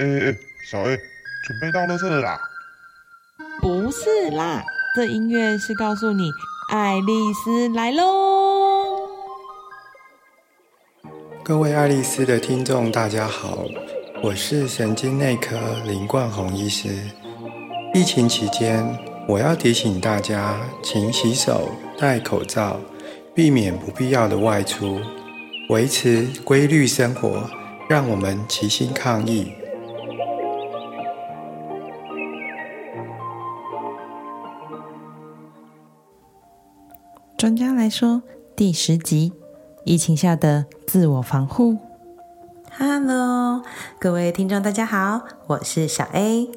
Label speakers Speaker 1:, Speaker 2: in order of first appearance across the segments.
Speaker 1: 哎哎哎，小 A，准备到乐色了啦？
Speaker 2: 不是啦，这音乐是告诉你，爱丽丝来喽。
Speaker 3: 各位爱丽丝的听众，大家好，我是神经内科林冠宏医师。疫情期间，我要提醒大家，勤洗手、戴口罩，避免不必要的外出，维持规律生活，让我们齐心抗疫。
Speaker 2: 专家来说，第十集：疫情下的自我防护。Hello，各位听众，大家好，我是小 A，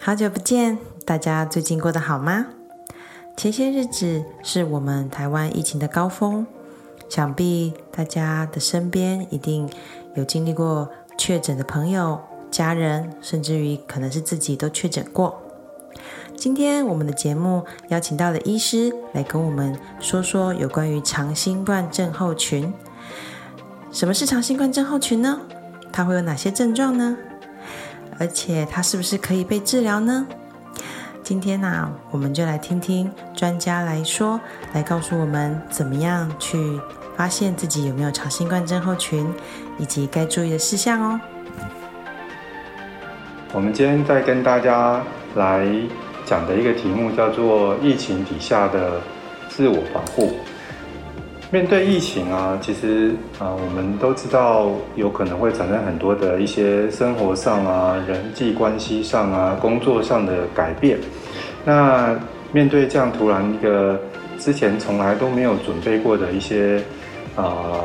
Speaker 2: 好久不见，大家最近过得好吗？前些日子是我们台湾疫情的高峰，想必大家的身边一定有经历过确诊的朋友、家人，甚至于可能是自己都确诊过。今天我们的节目邀请到了医师来跟我们说说有关于长新冠症候群。什么是长新冠症候群呢？它会有哪些症状呢？而且它是不是可以被治疗呢？今天呢，我们就来听听专家来说，来告诉我们怎么样去发现自己有没有长新冠症候群，以及该注意的事项哦。
Speaker 3: 我们今天再跟大家来。讲的一个题目叫做“疫情底下的自我保护”。面对疫情啊，其实啊，我们都知道有可能会产生很多的一些生活上啊、人际关系上啊、工作上的改变。那面对这样突然一个之前从来都没有准备过的一些啊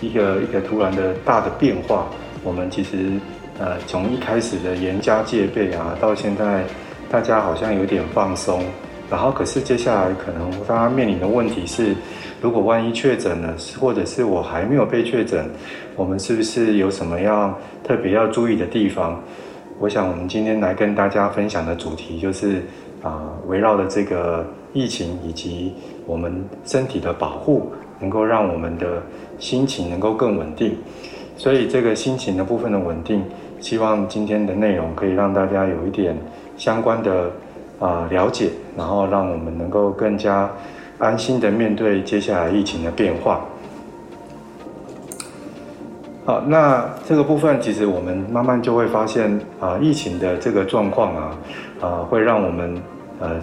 Speaker 3: 一个一个突然的大的变化，我们其实呃从一开始的严加戒备啊，到现在。大家好像有点放松，然后可是接下来可能大家面临的问题是，如果万一确诊了，或者是我还没有被确诊，我们是不是有什么要特别要注意的地方？我想我们今天来跟大家分享的主题就是啊，围绕的这个疫情以及我们身体的保护，能够让我们的心情能够更稳定。所以这个心情的部分的稳定，希望今天的内容可以让大家有一点。相关的啊了解，然后让我们能够更加安心的面对接下来疫情的变化。好，那这个部分其实我们慢慢就会发现啊，疫情的这个状况啊，啊，会让我们呃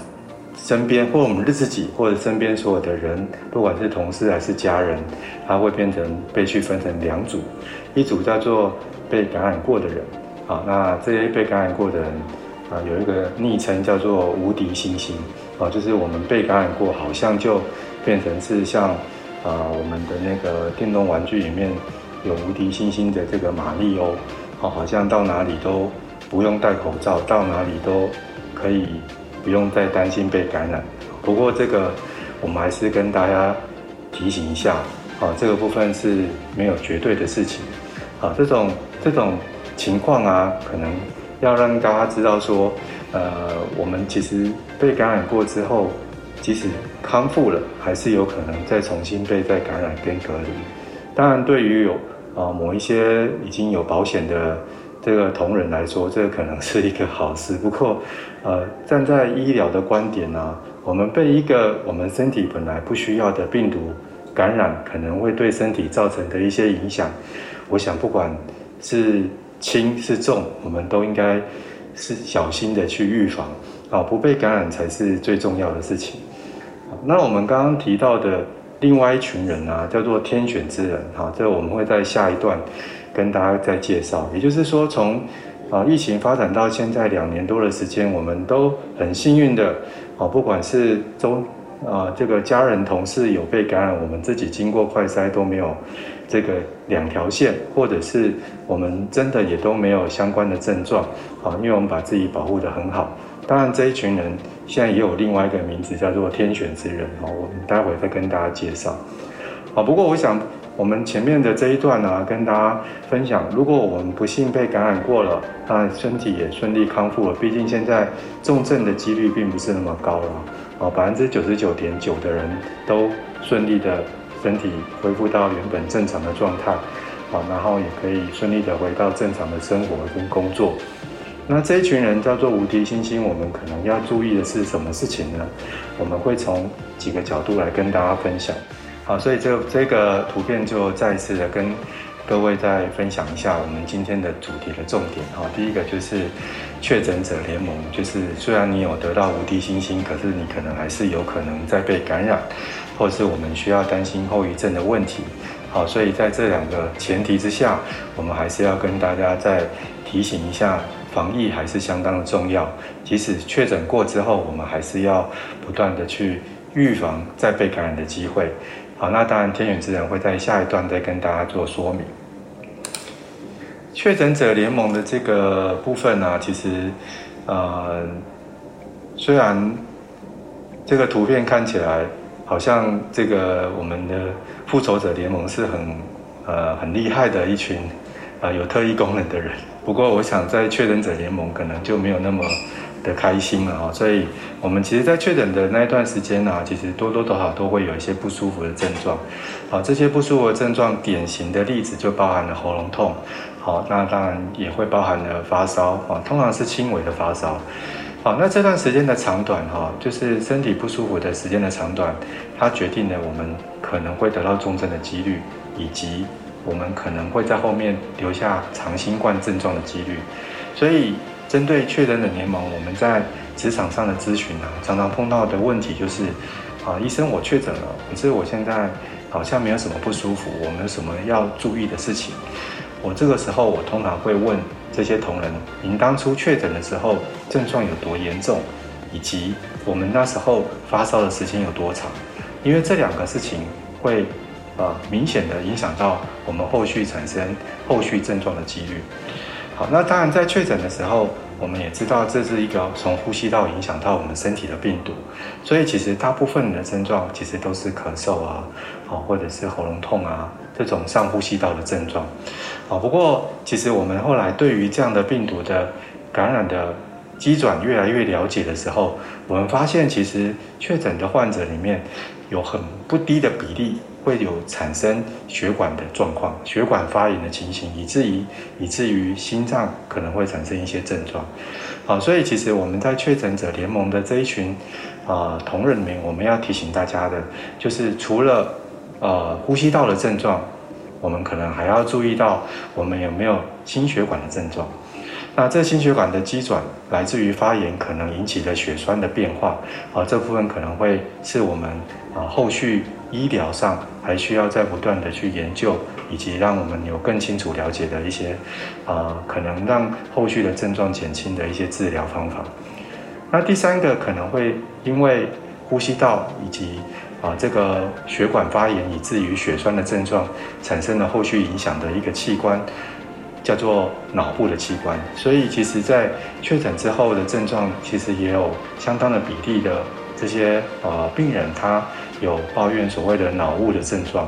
Speaker 3: 身边或我们自己或者身边所有的人，不管是同事还是家人，他会变成被去分成两组，一组叫做被感染过的人，好，那这些被感染过的人。啊，有一个昵称叫做“无敌星星”，啊，就是我们被感染过，好像就变成是像啊我们的那个电动玩具里面有无敌星星的这个马里欧，啊，好像到哪里都不用戴口罩，到哪里都可以不用再担心被感染。不过这个我们还是跟大家提醒一下，啊，这个部分是没有绝对的事情，啊，这种这种情况啊，可能。要让大家知道说，呃，我们其实被感染过之后，即使康复了，还是有可能再重新被再感染跟隔离。当然，对于有啊某一些已经有保险的这个同仁来说，这可能是一个好事。不过，呃，站在医疗的观点呢，我们被一个我们身体本来不需要的病毒感染，可能会对身体造成的一些影响，我想不管是。轻是重，我们都应该是小心的去预防啊，不被感染才是最重要的事情。那我们刚刚提到的另外一群人啊，叫做天选之人哈，这我们会在下一段跟大家再介绍。也就是说，从啊疫情发展到现在两年多的时间，我们都很幸运的啊，不管是周啊这个家人同事有被感染，我们自己经过快筛都没有。这个两条线，或者是我们真的也都没有相关的症状，啊，因为我们把自己保护得很好。当然，这一群人现在也有另外一个名字，叫做天选之人，哦，我们待会再跟大家介绍。啊，不过我想，我们前面的这一段呢，跟大家分享，如果我们不幸被感染过了，那身体也顺利康复了，毕竟现在重症的几率并不是那么高了，啊，百分之九十九点九的人都顺利的。身体恢复到原本正常的状态，好，然后也可以顺利的回到正常的生活跟工作。那这一群人叫做无敌星星，我们可能要注意的是什么事情呢？我们会从几个角度来跟大家分享。好，所以这这个图片就再次的跟各位再分享一下我们今天的主题的重点。哈，第一个就是确诊者联盟，就是虽然你有得到无敌星星，可是你可能还是有可能在被感染，或是我们需要担心后遗症的问题。好，所以在这两个前提之下，我们还是要跟大家再提醒一下。防疫还是相当的重要，即使确诊过之后，我们还是要不断的去预防再被感染的机会。好，那当然天选之人会在下一段再跟大家做说明。确诊者联盟的这个部分呢，其实，呃，虽然这个图片看起来好像这个我们的复仇者联盟是很呃很厉害的一群呃有特异功能的人。不过，我想在确诊者联盟可能就没有那么的开心了哈。所以，我们其实，在确诊的那一段时间呢，其实多多少少都会有一些不舒服的症状。好，这些不舒服的症状，典型的例子就包含了喉咙痛。好，那当然也会包含了发烧啊，通常是轻微的发烧。好，那这段时间的长短哈，就是身体不舒服的时间的长短，它决定了我们可能会得到重症的几率以及。我们可能会在后面留下长新冠症状的几率，所以针对确诊的联盟，我们在职场上的咨询啊，常常碰到的问题就是，啊，医生我确诊了，可是我现在好像没有什么不舒服，我们有什么要注意的事情？我这个时候我通常会问这些同仁，您当初确诊的时候症状有多严重，以及我们那时候发烧的时间有多长？因为这两个事情会。呃，明显的影响到我们后续产生后续症状的几率。好，那当然在确诊的时候，我们也知道这是一个从呼吸道影响到我们身体的病毒，所以其实大部分的症状其实都是咳嗽啊，好或者是喉咙痛啊这种上呼吸道的症状。啊，不过其实我们后来对于这样的病毒的感染的机转越来越了解的时候，我们发现其实确诊的患者里面有很不低的比例。会有产生血管的状况，血管发炎的情形，以至于以至于心脏可能会产生一些症状。好，所以其实我们在确诊者联盟的这一群啊同仁里面，我们要提醒大家的，就是除了呃呼吸道的症状，我们可能还要注意到我们有没有心血管的症状。那这心血管的机转来自于发炎可能引起的血栓的变化，啊，这部分可能会是我们啊后续医疗上还需要再不断的去研究，以及让我们有更清楚了解的一些啊可能让后续的症状减轻的一些治疗方法。那第三个可能会因为呼吸道以及啊这个血管发炎以至于血栓的症状产生了后续影响的一个器官。叫做脑部的器官，所以其实，在确诊之后的症状，其实也有相当的比例的这些呃病人，他有抱怨所谓的脑雾的症状。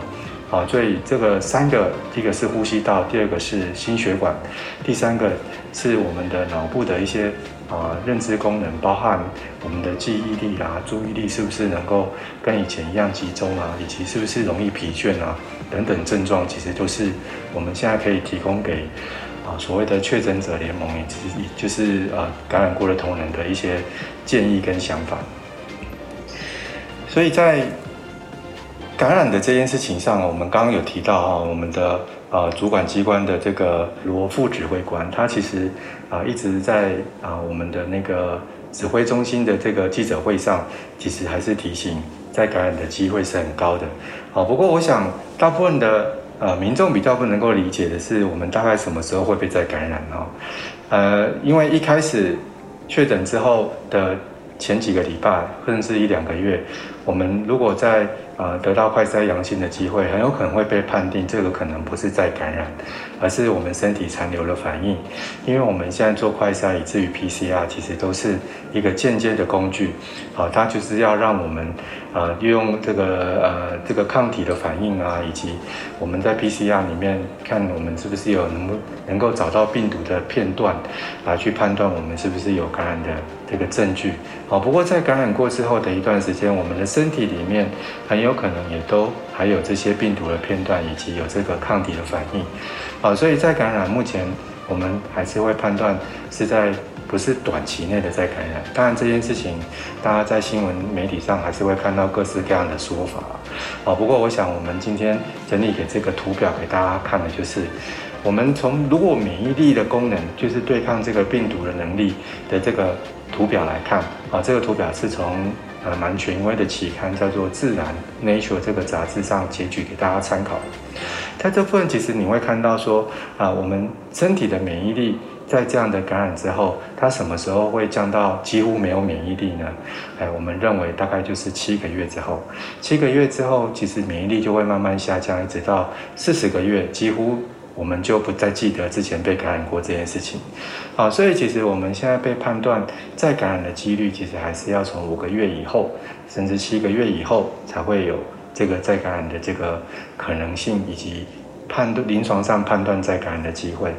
Speaker 3: 好，所以这个三个，第一个是呼吸道，第二个是心血管，第三个是我们的脑部的一些啊认知功能，包含我们的记忆力啊、注意力是不是能够跟以前一样集中啊，以及是不是容易疲倦啊等等症状，其实都是我们现在可以提供给啊所谓的确诊者联盟，也其实就是呃感染过的同仁的一些建议跟想法。所以在感染的这件事情上，我们刚刚有提到哈，我们的呃主管机关的这个罗副指挥官，他其实啊一直在啊我们的那个指挥中心的这个记者会上，其实还是提醒，在感染的机会是很高的。好，不过我想大部分的呃民众比较不能够理解的是，我们大概什么时候会被再感染呢？呃，因为一开始确诊之后的前几个礼拜，甚至一两个月，我们如果在呃，得到快筛阳性的机会，很有可能会被判定这个可能不是再感染，而是我们身体残留的反应。因为我们现在做快筛以至于 PCR，其实都是一个间接的工具，好，它就是要让我们呃利用这个呃这个抗体的反应啊，以及我们在 PCR 里面看我们是不是有能不能够找到病毒的片段，来去判断我们是不是有感染的这个证据。好，不过在感染过之后的一段时间，我们的身身体里面很有有可能也都还有这些病毒的片段，以及有这个抗体的反应。啊，所以在感染目前，我们还是会判断是在不是短期内的在感染。当然这件事情，大家在新闻媒体上还是会看到各式各样的说法。啊，不过我想我们今天整理给这个图表给大家看的就是。我们从如果免疫力的功能，就是对抗这个病毒的能力的这个图表来看，啊，这个图表是从呃蛮权威的期刊叫做《自然 Nature》这个杂志上截取给大家参考。在这部分其实你会看到说，啊，我们身体的免疫力在这样的感染之后，它什么时候会降到几乎没有免疫力呢？哎，我们认为大概就是七个月之后，七个月之后，其实免疫力就会慢慢下降，一直到四十个月，几乎。我们就不再记得之前被感染过这件事情，好，所以其实我们现在被判断再感染的几率，其实还是要从五个月以后，甚至七个月以后才会有这个再感染的这个可能性，以及判断临床上判断再感染的机会，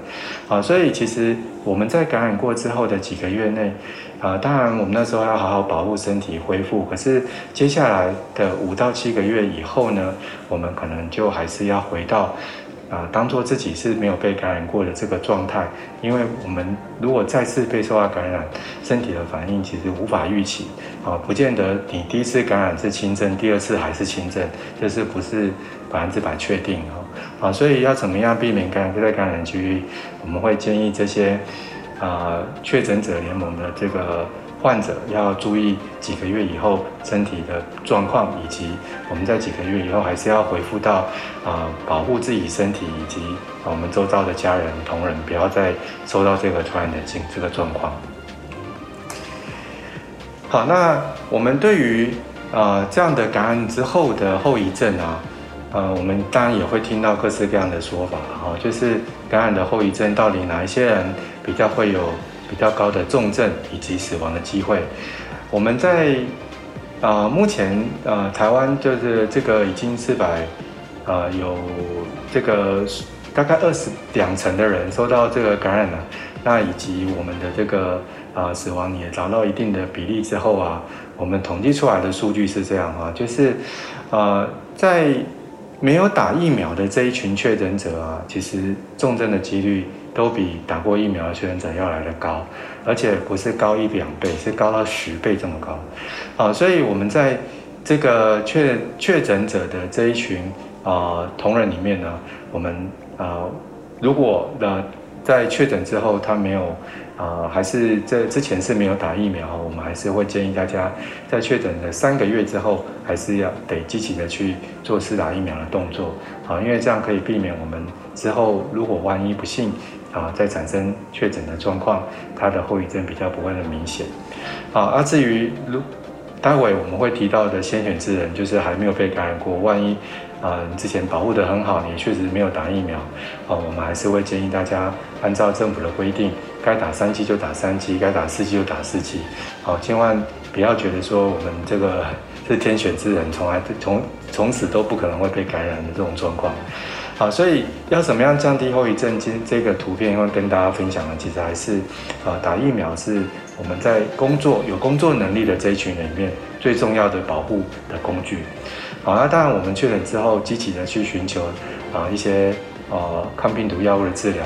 Speaker 3: 啊，所以其实我们在感染过之后的几个月内，啊，当然我们那时候要好好保护身体恢复，可是接下来的五到七个月以后呢，我们可能就还是要回到。啊，当做自己是没有被感染过的这个状态，因为我们如果再次被受到感染，身体的反应其实无法预期。啊，不见得你第一次感染是轻症，第二次还是轻症，这是不是百分之百确定啊？啊，所以要怎么样避免感染再感染区域？我们会建议这些啊确诊者联盟的这个。患者要注意几个月以后身体的状况，以及我们在几个月以后还是要恢复到啊保护自己身体以及我们周遭的家人同仁，不要再受到这个传染的这个状况。好，那我们对于啊这样的感染之后的后遗症啊，呃，我们当然也会听到各式各样的说法哈，就是感染的后遗症到底哪一些人比较会有？比较高的重症以及死亡的机会，我们在啊目前呃台湾就是这个已经四百呃有这个大概二十两成的人受到这个感染了，那以及我们的这个啊死亡也达到一定的比例之后啊，我们统计出来的数据是这样啊，就是呃在没有打疫苗的这一群确诊者啊，其实重症的几率。都比打过疫苗的确诊者要来的高，而且不是高一两倍，是高到十倍这么高。啊，所以我们在这个确确诊者的这一群啊同仁里面呢，我们啊如果的在确诊之后他没有啊，还是在之前是没有打疫苗，我们还是会建议大家在确诊的三个月之后，还是要得积极的去做施打疫苗的动作。啊，因为这样可以避免我们之后如果万一不幸。啊，在产生确诊的状况，它的后遗症比较不会那么明显。好，啊，至于如待会我们会提到的先选之人，就是还没有被感染过，万一啊之前保护得很好，你确实没有打疫苗，啊，我们还是会建议大家按照政府的规定，该打三剂就打三剂，该打四剂就打四剂。好，千万不要觉得说我们这个 是天选之人，从来从从此都不可能会被感染的这种状况。好，所以要怎么样降低后遗症？今这个图片会跟大家分享的，其实还是，呃，打疫苗是我们在工作有工作能力的这一群人里面最重要的保护的工具。好，那当然我们确诊之后，积极的去寻求啊一些呃抗病毒药物的治疗，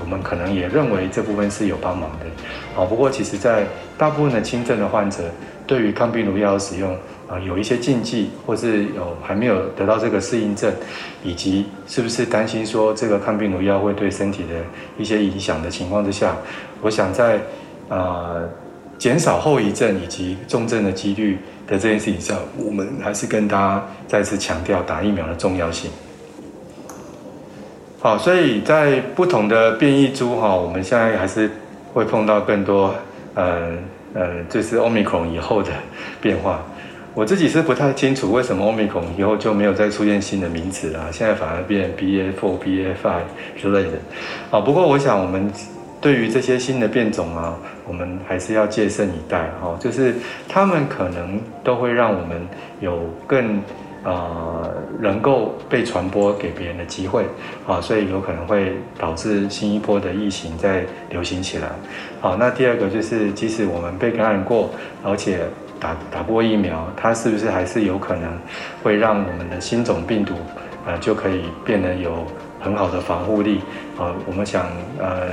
Speaker 3: 我们可能也认为这部分是有帮忙的。好，不过其实在大部分的轻症的患者，对于抗病毒药使用。啊，有一些禁忌，或是有还没有得到这个适应症，以及是不是担心说这个抗病毒药会对身体的一些影响的情况之下，我想在呃减少后遗症以及重症的几率的这件事情上，我们还是跟大家再次强调打疫苗的重要性。好，所以在不同的变异株哈，我们现在还是会碰到更多呃呃，就是欧米克以后的变化。我自己是不太清楚为什么欧米孔以后就没有再出现新的名词了，现在反而变 bfobfi 之类的。啊，不过我想我们对于这些新的变种啊，我们还是要戒慎以待。哈，就是他们可能都会让我们有更呃能够被传播给别人的机会。啊，所以有可能会导致新一波的疫情再流行起来。好，那第二个就是即使我们被感染过，而且打打过疫苗，它是不是还是有可能会让我们的新种病毒，呃，就可以变得有很好的防护力？啊，我们想，呃，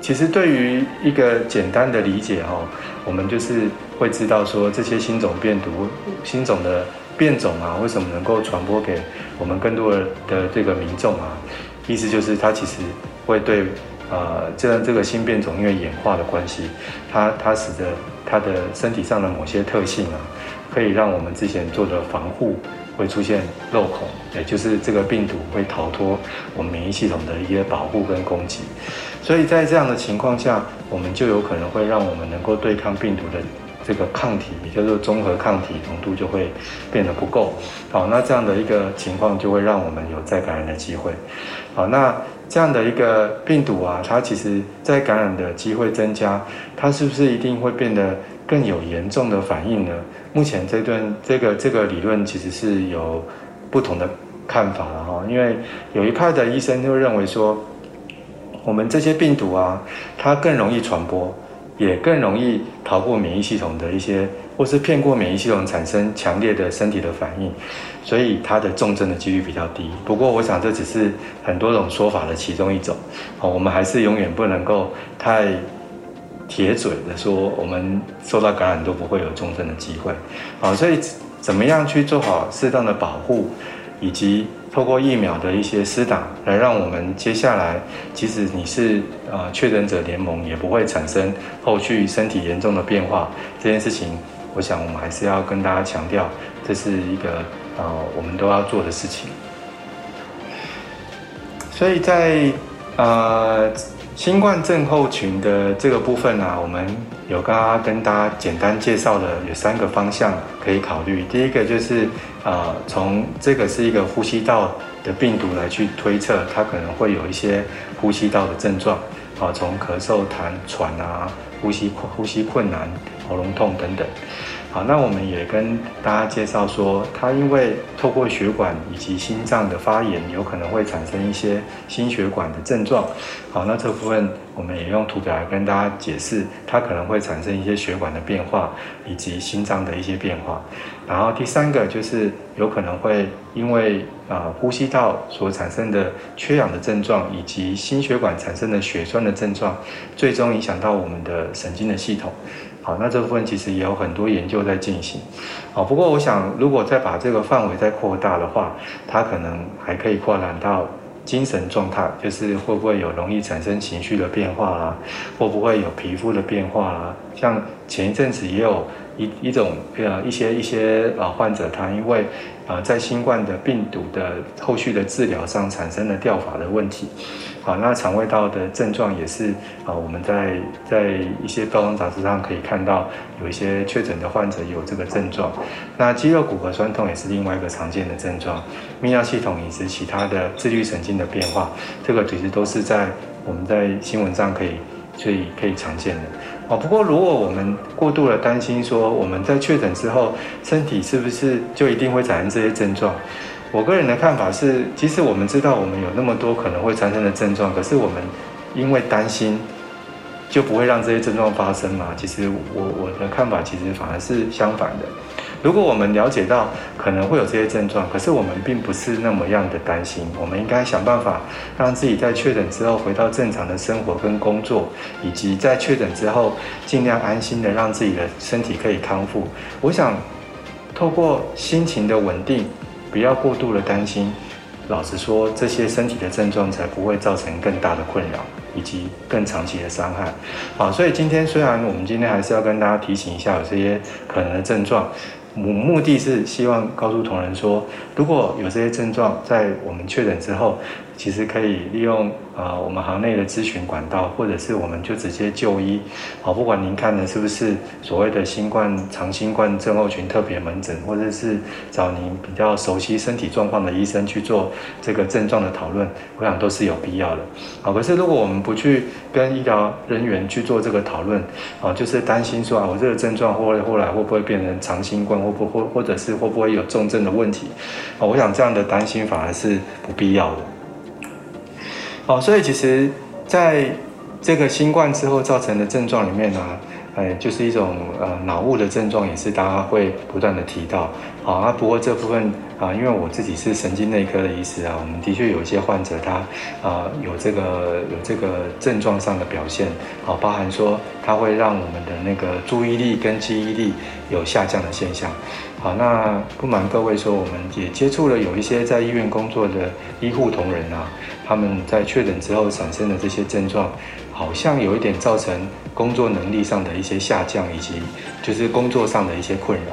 Speaker 3: 其实对于一个简单的理解哈，我们就是会知道说这些新种病毒、新种的变种啊，为什么能够传播给我们更多的这个民众啊？意思就是它其实会对。呃，这样这个新变种因为演化的关系，它它使得它的身体上的某些特性啊，可以让我们之前做的防护会出现漏孔，也就是这个病毒会逃脱我们免疫系统的一些保护跟攻击，所以在这样的情况下，我们就有可能会让我们能够对抗病毒的这个抗体，也就是综合抗体浓度就会变得不够。好，那这样的一个情况就会让我们有再感染的机会。好，那。这样的一个病毒啊，它其实在感染的机会增加，它是不是一定会变得更有严重的反应呢？目前这段这个这个理论其实是有不同的看法了哈，因为有一派的医生就认为说，我们这些病毒啊，它更容易传播，也更容易逃过免疫系统的一些。或是骗过免疫系统产生强烈的身体的反应，所以它的重症的几率比较低。不过，我想这只是很多种说法的其中一种。好，我们还是永远不能够太铁嘴的说，我们受到感染都不会有重症的机会。好，所以怎么样去做好适当的保护，以及透过疫苗的一些施打，来让我们接下来，即使你是呃确诊者联盟，也不会产生后续身体严重的变化。这件事情。我想，我们还是要跟大家强调，这是一个呃，我们都要做的事情。所以在呃新冠症候群的这个部分呢，我们有刚刚跟大家简单介绍的有三个方向可以考虑。第一个就是呃，从这个是一个呼吸道的病毒来去推测，它可能会有一些呼吸道的症状啊，从咳嗽、痰喘啊，呼吸呼吸困难。喉咙痛等等，好，那我们也跟大家介绍说，它因为透过血管以及心脏的发炎，有可能会产生一些心血管的症状。好，那这部分我们也用图表来跟大家解释，它可能会产生一些血管的变化以及心脏的一些变化。然后第三个就是有可能会因为啊呼吸道所产生的缺氧的症状，以及心血管产生的血栓的症状，最终影响到我们的神经的系统。好，那这部分其实也有很多研究在进行。好，不过我想，如果再把这个范围再扩大的话，它可能还可以扩展到精神状态，就是会不会有容易产生情绪的变化啦，会不会有皮肤的变化啦？像前一阵子也有一一种呃一些一些呃患者，他因为呃在新冠的病毒的后续的治疗上产生了掉发的问题。好，那肠胃道的症状也是啊，我们在在一些报章杂志上可以看到，有一些确诊的患者有这个症状。那肌肉骨骼酸痛也是另外一个常见的症状，泌尿系统以及其他的自律神经的变化，这个其实都是在我们在新闻上可以可以可以常见的。哦，不过如果我们过度的担心说我们在确诊之后，身体是不是就一定会产生这些症状？我个人的看法是，其实我们知道我们有那么多可能会产生的症状，可是我们因为担心，就不会让这些症状发生嘛？其实我我的看法其实反而是相反的。如果我们了解到可能会有这些症状，可是我们并不是那么样的担心，我们应该想办法让自己在确诊之后回到正常的生活跟工作，以及在确诊之后尽量安心的让自己的身体可以康复。我想透过心情的稳定。不要过度的担心，老实说，这些身体的症状才不会造成更大的困扰以及更长期的伤害。好，所以今天虽然我们今天还是要跟大家提醒一下有这些可能的症状。目目的是希望告诉同仁说，如果有这些症状，在我们确诊之后，其实可以利用啊我们行内的咨询管道，或者是我们就直接就医。好，不管您看的是不是所谓的新冠长新冠症候群特别门诊，或者是找您比较熟悉身体状况的医生去做这个症状的讨论，我想都是有必要的。好，可是如果我们不去跟医疗人员去做这个讨论，啊，就是担心说啊，我这个症状或后来会不会变成长新冠？或不或或者是会不会有重症的问题？哦，我想这样的担心反而是不必要的。哦，所以其实在这个新冠之后造成的症状里面呢，呃，就是一种呃脑雾的症状，也是大家会不断的提到。好，那不过这部分啊，因为我自己是神经内科的医师啊，我们的确有一些患者他啊有这个有这个症状上的表现，好，包含说它会让我们的那个注意力跟记忆力有下降的现象。好，那不瞒各位说，我们也接触了有一些在医院工作的医护同仁啊，他们在确诊之后产生的这些症状。好像有一点造成工作能力上的一些下降，以及就是工作上的一些困扰。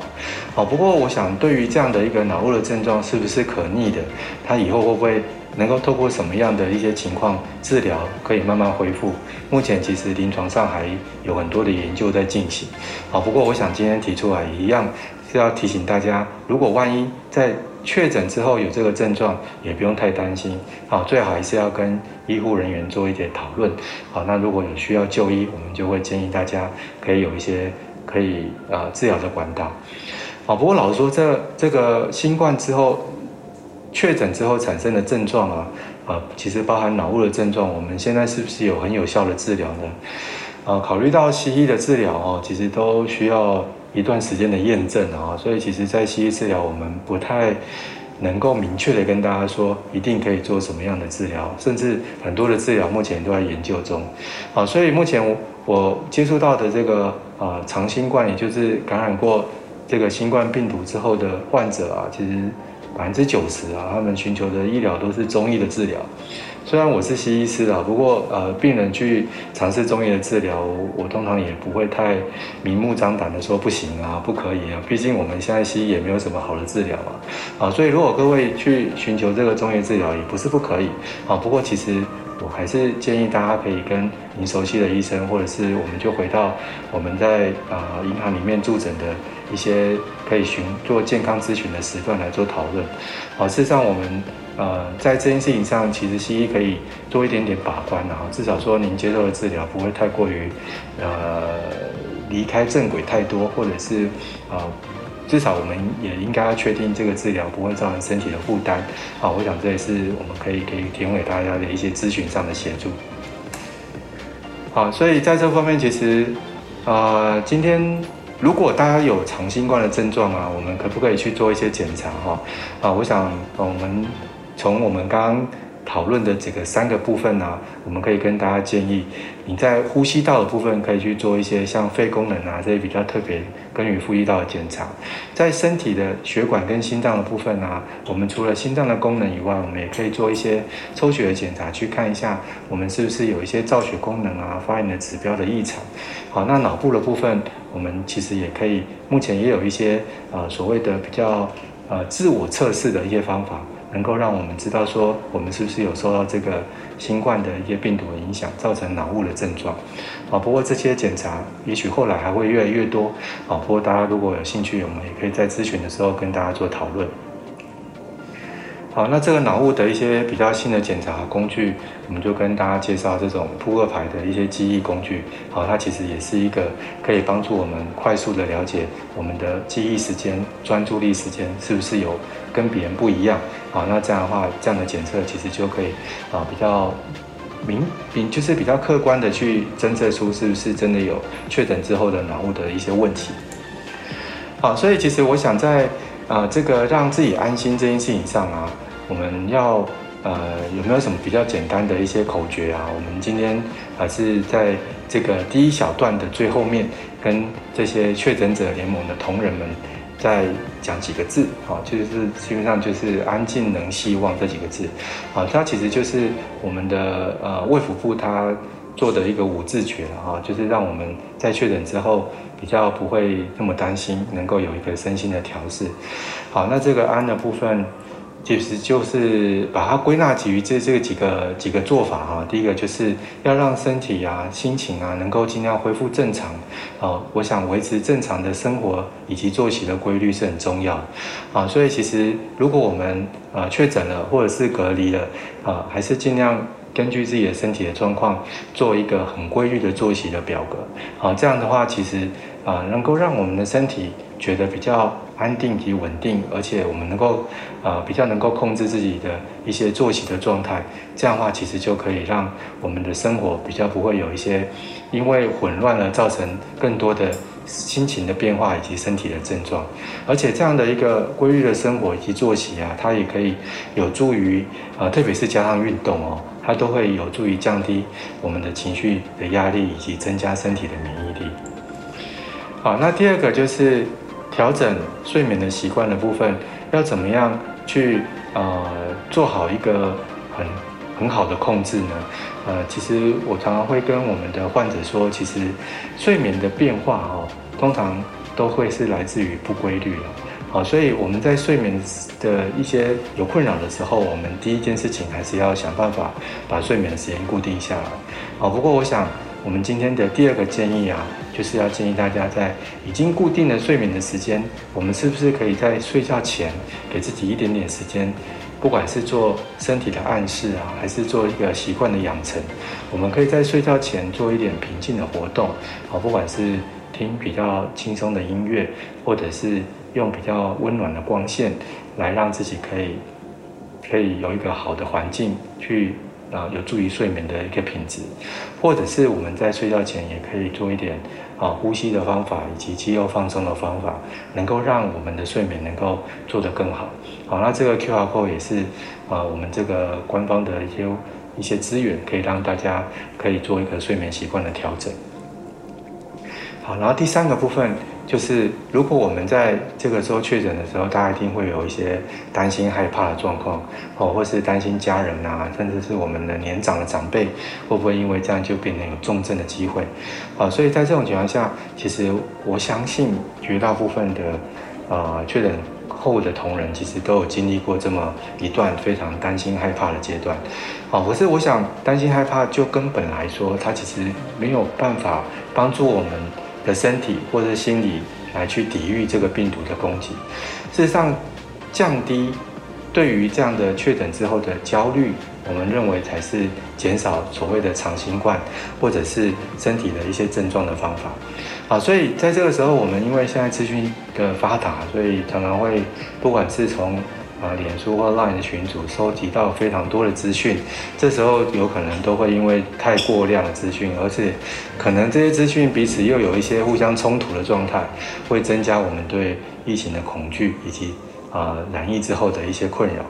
Speaker 3: 好，不过我想对于这样的一个脑雾的症状是不是可逆的，它以后会不会能够透过什么样的一些情况治疗可以慢慢恢复？目前其实临床上还有很多的研究在进行。好，不过我想今天提出来一样是要提醒大家，如果万一在确诊之后有这个症状，也不用太担心。好，最好还是要跟医护人员做一点讨论。好，那如果有需要就医，我们就会建议大家可以有一些可以呃治疗的管道。好，不过老实说，这这个新冠之后确诊之后产生的症状啊，啊，其实包含脑雾的症状，我们现在是不是有很有效的治疗呢？啊，考虑到西医的治疗哦，其实都需要。一段时间的验证啊，所以其实，在西医治疗，我们不太能够明确的跟大家说一定可以做什么样的治疗，甚至很多的治疗目前都在研究中。啊，所以目前我接触到的这个啊长新冠，也就是感染过这个新冠病毒之后的患者啊，其实百分之九十啊，他们寻求的医疗都是中医的治疗。虽然我是西医师啊，不过呃，病人去尝试中医的治疗，我通常也不会太明目张胆的说不行啊，不可以啊。毕竟我们现在西医也没有什么好的治疗啊，啊，所以如果各位去寻求这个中医治疗，也不是不可以啊。不过其实我还是建议大家可以跟您熟悉的医生，或者是我们就回到我们在啊银行里面住诊的一些可以询做健康咨询的时段来做讨论。啊，事实上我们。呃，在这件事情上，其实西医可以多一点点把关的哈，至少说您接受的治疗不会太过于，呃，离开正轨太多，或者是，呃，至少我们也应该要确定这个治疗不会造成身体的负担。好，我想这也是我们可以可以提供给大家的一些咨询上的协助。好，所以在这方面，其实，呃，今天。如果大家有长新冠的症状啊，我们可不可以去做一些检查哈？啊，我想我们从我们刚刚讨论的这个三个部分呢，我们可以跟大家建议，你在呼吸道的部分可以去做一些像肺功能啊这些比较特别。跟与呼吸道的检查，在身体的血管跟心脏的部分啊，我们除了心脏的功能以外，我们也可以做一些抽血的检查，去看一下我们是不是有一些造血功能啊、发炎的指标的异常。好，那脑部的部分，我们其实也可以，目前也有一些呃所谓的比较呃自我测试的一些方法。能够让我们知道说，我们是不是有受到这个新冠的一些病毒的影响，造成脑雾的症状。啊，不过这些检查也许后来还会越来越多。啊，不过大家如果有兴趣，我们也可以在咨询的时候跟大家做讨论。好，那这个脑雾的一些比较新的检查工具，我们就跟大家介绍这种扑克牌的一些记忆工具。好，它其实也是一个可以帮助我们快速的了解我们的记忆时间、专注力时间是不是有跟别人不一样。好，那这样的话，这样的检测其实就可以啊比较明，明就是比较客观的去侦测出是不是真的有确诊之后的脑雾的一些问题。好，所以其实我想在。啊，这个让自己安心这件事情上啊，我们要呃有没有什么比较简单的一些口诀啊？我们今天还是在这个第一小段的最后面，跟这些确诊者联盟的同仁们再讲几个字啊，就是基本上就是安静能希望这几个字啊，它其实就是我们的呃卫福部他做的一个五字诀啊，就是让我们在确诊之后。比较不会那么担心，能够有一个身心的调试。好，那这个安的部分，其实就是把它归纳于这这几个几个做法哈。第一个就是要让身体啊、心情啊能够尽量恢复正常。啊，我想维持正常的生活以及作息的规律是很重要。啊，所以其实如果我们啊确诊了或者是隔离了啊，还是尽量。根据自己的身体的状况，做一个很规律的作息的表格，好，这样的话，其实啊，能够让我们的身体觉得比较安定及稳定，而且我们能够呃比较能够控制自己的一些作息的状态，这样的话其实就可以让我们的生活比较不会有一些因为混乱而造成更多的。心情的变化以及身体的症状，而且这样的一个规律的生活以及作息啊，它也可以有助于呃，特别是加上运动哦，它都会有助于降低我们的情绪的压力以及增加身体的免疫力。好，那第二个就是调整睡眠的习惯的部分，要怎么样去呃做好一个很很好的控制呢？呃，其实我常常会跟我们的患者说，其实睡眠的变化哦，通常都会是来自于不规律了。好，所以我们在睡眠的一些有困扰的时候，我们第一件事情还是要想办法把睡眠的时间固定下来。好，不过我想我们今天的第二个建议啊，就是要建议大家在已经固定的睡眠的时间，我们是不是可以在睡觉前给自己一点点时间？不管是做身体的暗示啊，还是做一个习惯的养成，我们可以在睡觉前做一点平静的活动，啊，不管是听比较轻松的音乐，或者是用比较温暖的光线，来让自己可以可以有一个好的环境去。啊，有助于睡眠的一个品质，或者是我们在睡觉前也可以做一点啊呼吸的方法以及肌肉放松的方法，能够让我们的睡眠能够做得更好。好，那这个 Q R code 也是啊我们这个官方的一些一些资源，可以让大家可以做一个睡眠习惯的调整。好，然后第三个部分。就是如果我们在这个时候确诊的时候，大家一定会有一些担心、害怕的状况，哦，或是担心家人啊，甚至是我们的年长的长辈会不会因为这样就变成有重症的机会，啊，所以在这种情况下，其实我相信绝大部分的啊确诊后的同仁，其实都有经历过这么一段非常担心、害怕的阶段，啊，可是我想担心、害怕就根本来说，它其实没有办法帮助我们。的身体或者心理来去抵御这个病毒的攻击，事实上，降低对于这样的确诊之后的焦虑，我们认为才是减少所谓的长新冠或者是身体的一些症状的方法。好，所以在这个时候，我们因为现在资讯的发达，所以常常会不管是从啊，脸书或 Line 的群组收集到非常多的资讯，这时候有可能都会因为太过量的资讯，而且可能这些资讯彼此又有一些互相冲突的状态，会增加我们对疫情的恐惧以及啊染疫之后的一些困扰。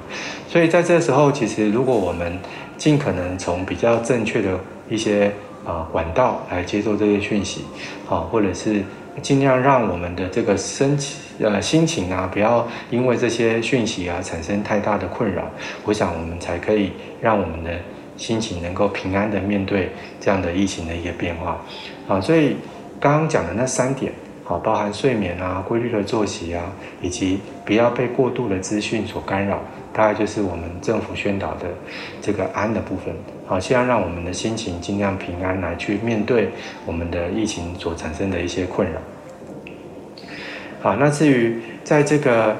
Speaker 3: 所以在这时候，其实如果我们尽可能从比较正确的一些啊管道来接受这些讯息，啊，或者是。尽量让我们的这个身体呃心情啊，不要因为这些讯息啊产生太大的困扰。我想我们才可以让我们的心情能够平安的面对这样的疫情的一个变化啊。所以刚刚讲的那三点，好，包含睡眠啊、规律的作息啊，以及不要被过度的资讯所干扰。大概就是我们政府宣导的这个安的部分，好，希望让我们的心情尽量平安来去面对我们的疫情所产生的一些困扰。好，那至于在这个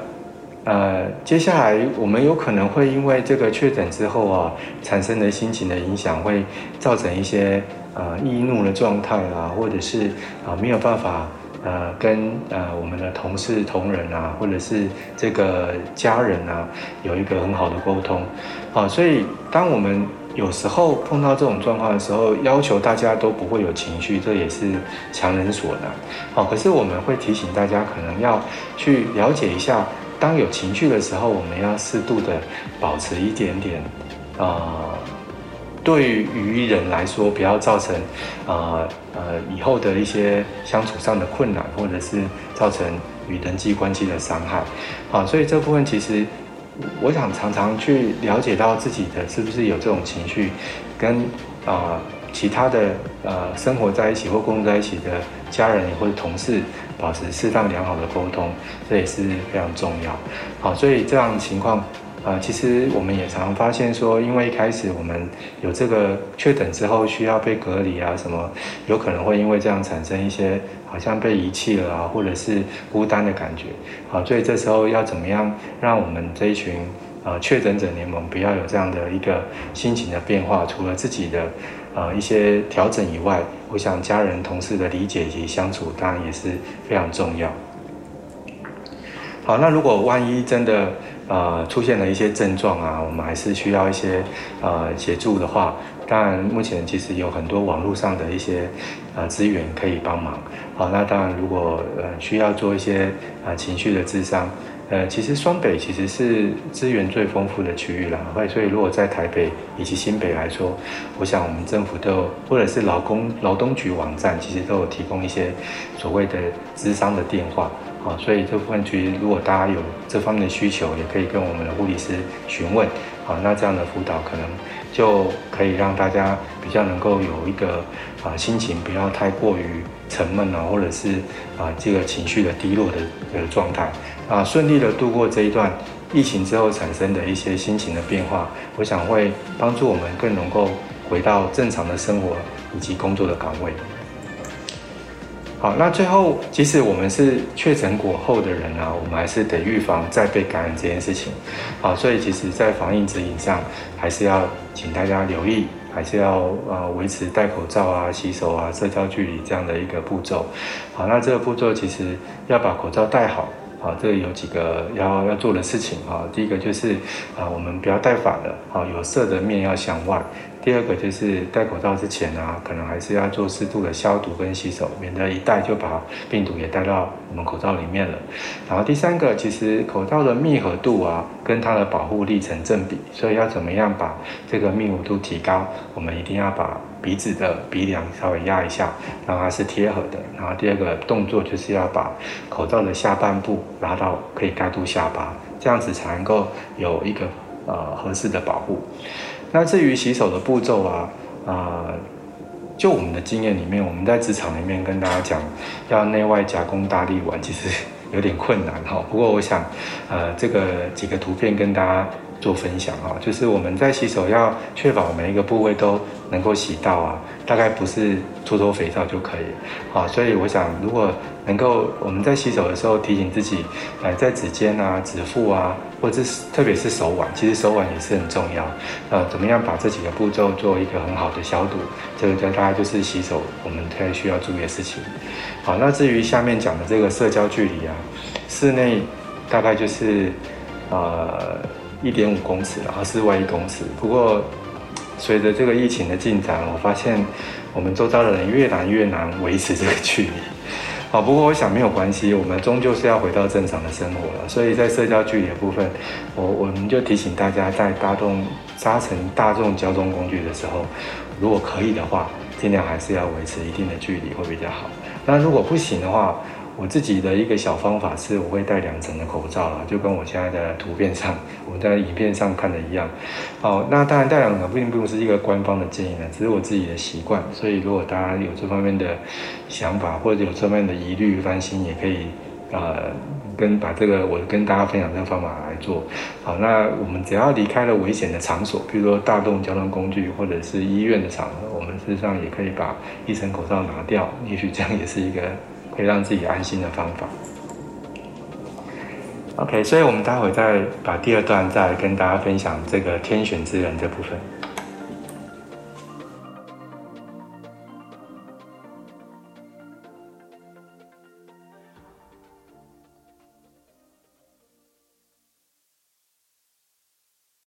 Speaker 3: 呃接下来，我们有可能会因为这个确诊之后啊，产生的心情的影响，会造成一些呃易怒的状态啊，或者是啊没有办法。呃，跟呃我们的同事、同仁啊，或者是这个家人啊，有一个很好的沟通，好，所以当我们有时候碰到这种状况的时候，要求大家都不会有情绪，这也是强人所难，好，可是我们会提醒大家，可能要去了解一下，当有情绪的时候，我们要适度的保持一点点，啊。对于人来说，不要造成，呃呃以后的一些相处上的困难，或者是造成与人际关系的伤害，啊，所以这部分其实，我想常常去了解到自己的是不是有这种情绪，跟啊其他的呃生活在一起或工作在一起的家人或者同事保持适当良好的沟通，这也是非常重要，好，所以这样的情况。啊，其实我们也常发现说，因为一开始我们有这个确诊之后需要被隔离啊，什么有可能会因为这样产生一些好像被遗弃了啊，或者是孤单的感觉。好，所以这时候要怎么样让我们这一群啊确诊者联盟不要有这样的一个心情的变化？除了自己的啊一些调整以外，我想家人同事的理解以及相处当然也是非常重要。好，那如果万一真的呃出现了一些症状啊，我们还是需要一些呃协助的话，当然目前其实有很多网络上的一些呃资源可以帮忙。好，那当然如果呃需要做一些啊情绪的智商。呃，其实双北其实是资源最丰富的区域了，所以如果在台北以及新北来说，我想我们政府都有，或者是劳工劳动局网站，其实都有提供一些所谓的资商的电话，啊，所以这部分其实如果大家有这方面的需求，也可以跟我们的护理师询问，啊，那这样的辅导可能就可以让大家比较能够有一个啊心情不要太过于沉闷啊，或者是啊这个情绪的低落的这个状态。啊，顺利的度过这一段疫情之后产生的一些心情的变化，我想会帮助我们更能够回到正常的生活以及工作的岗位。好，那最后，即使我们是确诊过后的人啊，我们还是得预防再被感染这件事情。好，所以其实，在防疫指引上，还是要请大家留意，还是要呃维持戴口罩啊、洗手啊、社交距离这样的一个步骤。好，那这个步骤其实要把口罩戴好。好，这有几个要要做的事情啊。第一个就是啊，我们不要戴反了好，有色的面要向外。第二个就是戴口罩之前啊，可能还是要做适度的消毒跟洗手，免得一戴就把病毒也带到我们口罩里面了。然后第三个，其实口罩的密合度啊，跟它的保护力成正比，所以要怎么样把这个密合度提高，我们一定要把。鼻子的鼻梁稍微压一下，让它是贴合的。然后第二个动作就是要把口罩的下半部拉到可以盖住下巴，这样子才能够有一个呃合适的保护。那至于洗手的步骤啊，啊，就我们的经验里面，我们在职场里面跟大家讲，要内外夹攻大力丸，其实 有点困难哈。不过我想，呃，这个几个图片跟大家。做分享啊，就是我们在洗手要确保每一个部位都能够洗到啊，大概不是搓搓肥皂就可以啊。所以我想，如果能够我们在洗手的时候提醒自己，呃，在指尖啊、指腹啊，或者是特别是手腕，其实手腕也是很重要。呃，怎么样把这几个步骤做一个很好的消毒，这个大概就是洗手我们太需要注意的事情。好，那至于下面讲的这个社交距离啊，室内大概就是呃。一点五公尺，然后室外一公尺。不过，随着这个疫情的进展，我发现我们周遭的人越来越难维持这个距离。好，不过我想没有关系，我们终究是要回到正常的生活了。所以在社交距离的部分，我我们就提醒大家，在大众搭乘大众交通工具的时候，如果可以的话，尽量还是要维持一定的距离会比较好。那如果不行的话，我自己的一个小方法是，我会戴两层的口罩啦，就跟我现在的图片上，我在影片上看的一样。好，那当然戴两层并不是一个官方的建议呢，只是我自己的习惯。所以如果大家有这方面的想法，或者有这方面的疑虑、担心，也可以呃跟把这个我跟大家分享这个方法来做。好，那我们只要离开了危险的场所，比如说大众交通工具或者是医院的场合，我们事实上也可以把一层口罩拿掉，也许这样也是一个。可以让自己安心的方法。OK，所以我们待会再把第二段再跟大家分享这个天选之人这部分。